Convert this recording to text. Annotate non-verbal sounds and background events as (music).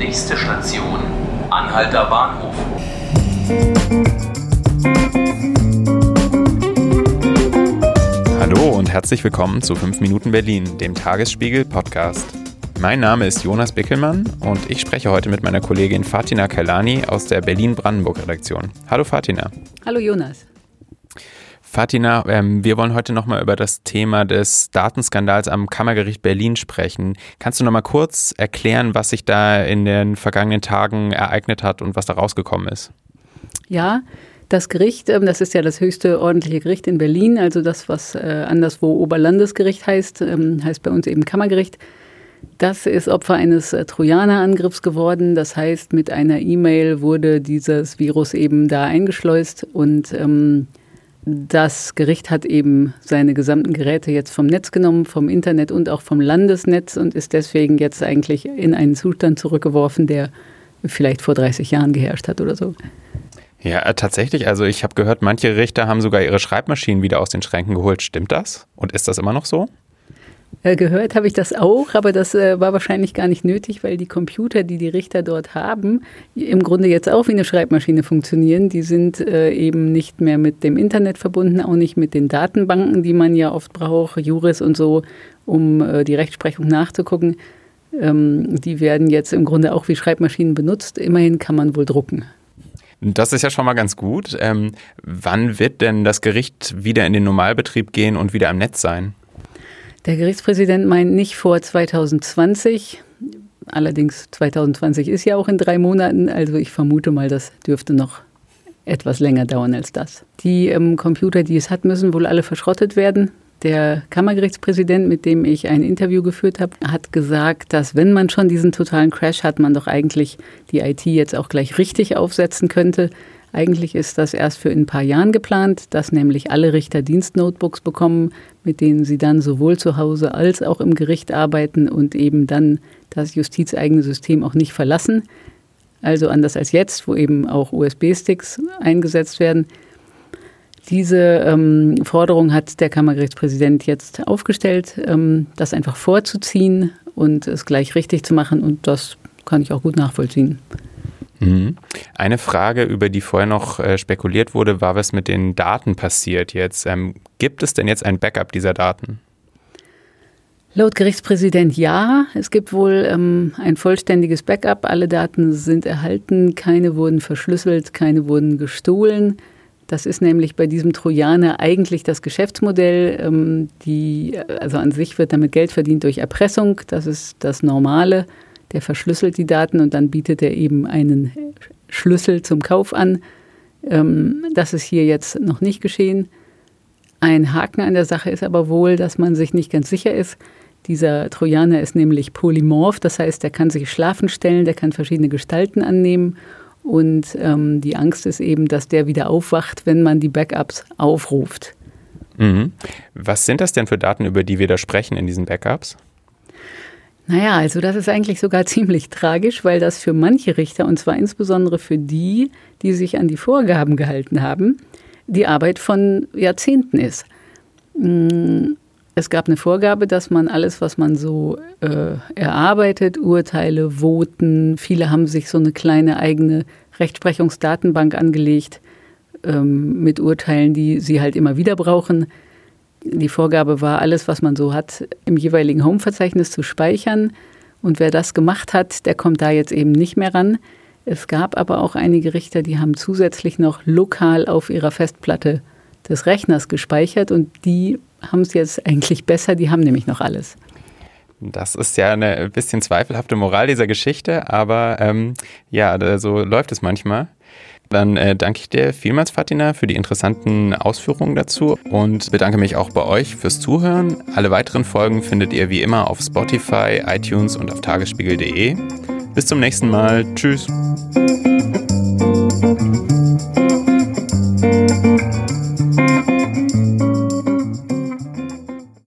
Nächste Station, Anhalter Bahnhof. Hallo und herzlich willkommen zu 5 Minuten Berlin, dem Tagesspiegel Podcast. Mein Name ist Jonas Bickelmann und ich spreche heute mit meiner Kollegin Fatina Kalani aus der Berlin-Brandenburg-Redaktion. Hallo Fatina. Hallo Jonas. Fatina, ähm, wir wollen heute nochmal über das Thema des Datenskandals am Kammergericht Berlin sprechen. Kannst du nochmal kurz erklären, was sich da in den vergangenen Tagen ereignet hat und was da rausgekommen ist? Ja, das Gericht, ähm, das ist ja das höchste ordentliche Gericht in Berlin, also das, was äh, anderswo Oberlandesgericht heißt, ähm, heißt bei uns eben Kammergericht. Das ist Opfer eines äh, Trojanerangriffs geworden. Das heißt, mit einer E-Mail wurde dieses Virus eben da eingeschleust und ähm, das Gericht hat eben seine gesamten Geräte jetzt vom Netz genommen, vom Internet und auch vom Landesnetz und ist deswegen jetzt eigentlich in einen Zustand zurückgeworfen, der vielleicht vor 30 Jahren geherrscht hat oder so. Ja, äh, tatsächlich. Also ich habe gehört, manche Richter haben sogar ihre Schreibmaschinen wieder aus den Schränken geholt. Stimmt das? Und ist das immer noch so? Äh, gehört habe ich das auch, aber das äh, war wahrscheinlich gar nicht nötig, weil die Computer, die die Richter dort haben, im Grunde jetzt auch wie eine Schreibmaschine funktionieren. Die sind äh, eben nicht mehr mit dem Internet verbunden, auch nicht mit den Datenbanken, die man ja oft braucht, Juris und so, um die Rechtsprechung nachzugucken. Ähm, die werden jetzt im Grunde auch wie Schreibmaschinen benutzt. Immerhin kann man wohl drucken. Das ist ja schon mal ganz gut. Ähm, wann wird denn das Gericht wieder in den Normalbetrieb gehen und wieder am Netz sein? Der Gerichtspräsident meint nicht vor 2020. Allerdings 2020 ist ja auch in drei Monaten. Also ich vermute mal, das dürfte noch etwas länger dauern als das. Die ähm, Computer, die es hat, müssen wohl alle verschrottet werden. Der Kammergerichtspräsident, mit dem ich ein Interview geführt habe, hat gesagt, dass wenn man schon diesen totalen Crash hat, man doch eigentlich die IT jetzt auch gleich richtig aufsetzen könnte. Eigentlich ist das erst für in ein paar Jahren geplant, dass nämlich alle Richter Dienstnotebooks bekommen, mit denen sie dann sowohl zu Hause als auch im Gericht arbeiten und eben dann das justizeigene System auch nicht verlassen. Also anders als jetzt, wo eben auch USB-Sticks eingesetzt werden. Diese ähm, Forderung hat der Kammergerichtspräsident jetzt aufgestellt, ähm, das einfach vorzuziehen und es gleich richtig zu machen. Und das kann ich auch gut nachvollziehen. Mhm. Eine Frage, über die vorher noch äh, spekuliert wurde, war, was mit den Daten passiert jetzt. Ähm, gibt es denn jetzt ein Backup dieser Daten? Laut Gerichtspräsident ja. Es gibt wohl ähm, ein vollständiges Backup. Alle Daten sind erhalten, keine wurden verschlüsselt, keine wurden gestohlen. Das ist nämlich bei diesem Trojaner eigentlich das Geschäftsmodell. Ähm, die, also an sich wird damit Geld verdient durch Erpressung. Das ist das Normale der verschlüsselt die Daten und dann bietet er eben einen Schlüssel zum Kauf an. Ähm, das ist hier jetzt noch nicht geschehen. Ein Haken an der Sache ist aber wohl, dass man sich nicht ganz sicher ist. Dieser Trojaner ist nämlich polymorph, das heißt, er kann sich schlafen stellen, der kann verschiedene Gestalten annehmen. Und ähm, die Angst ist eben, dass der wieder aufwacht, wenn man die Backups aufruft. Mhm. Was sind das denn für Daten, über die wir da sprechen in diesen Backups? Naja, also das ist eigentlich sogar (laughs) ziemlich tragisch, weil das für manche Richter, und zwar insbesondere für die, die sich an die Vorgaben gehalten haben, die Arbeit von Jahrzehnten ist. Mm, es gab eine Vorgabe, dass man alles, was man so äh, erarbeitet, Urteile, Voten, viele haben sich so eine kleine eigene Rechtsprechungsdatenbank angelegt ähm, mit Urteilen, die sie halt immer wieder brauchen die Vorgabe war, alles, was man so hat, im jeweiligen Home-Verzeichnis zu speichern. Und wer das gemacht hat, der kommt da jetzt eben nicht mehr ran. Es gab aber auch einige Richter, die haben zusätzlich noch lokal auf ihrer Festplatte des Rechners gespeichert und die haben es jetzt eigentlich besser, die haben nämlich noch alles. Das ist ja eine bisschen zweifelhafte Moral dieser Geschichte, aber ähm, ja, so läuft es manchmal. Dann äh, danke ich dir vielmals, Fatina, für die interessanten Ausführungen dazu und bedanke mich auch bei euch fürs Zuhören. Alle weiteren Folgen findet ihr wie immer auf Spotify, iTunes und auf tagesspiegel.de. Bis zum nächsten Mal. Tschüss.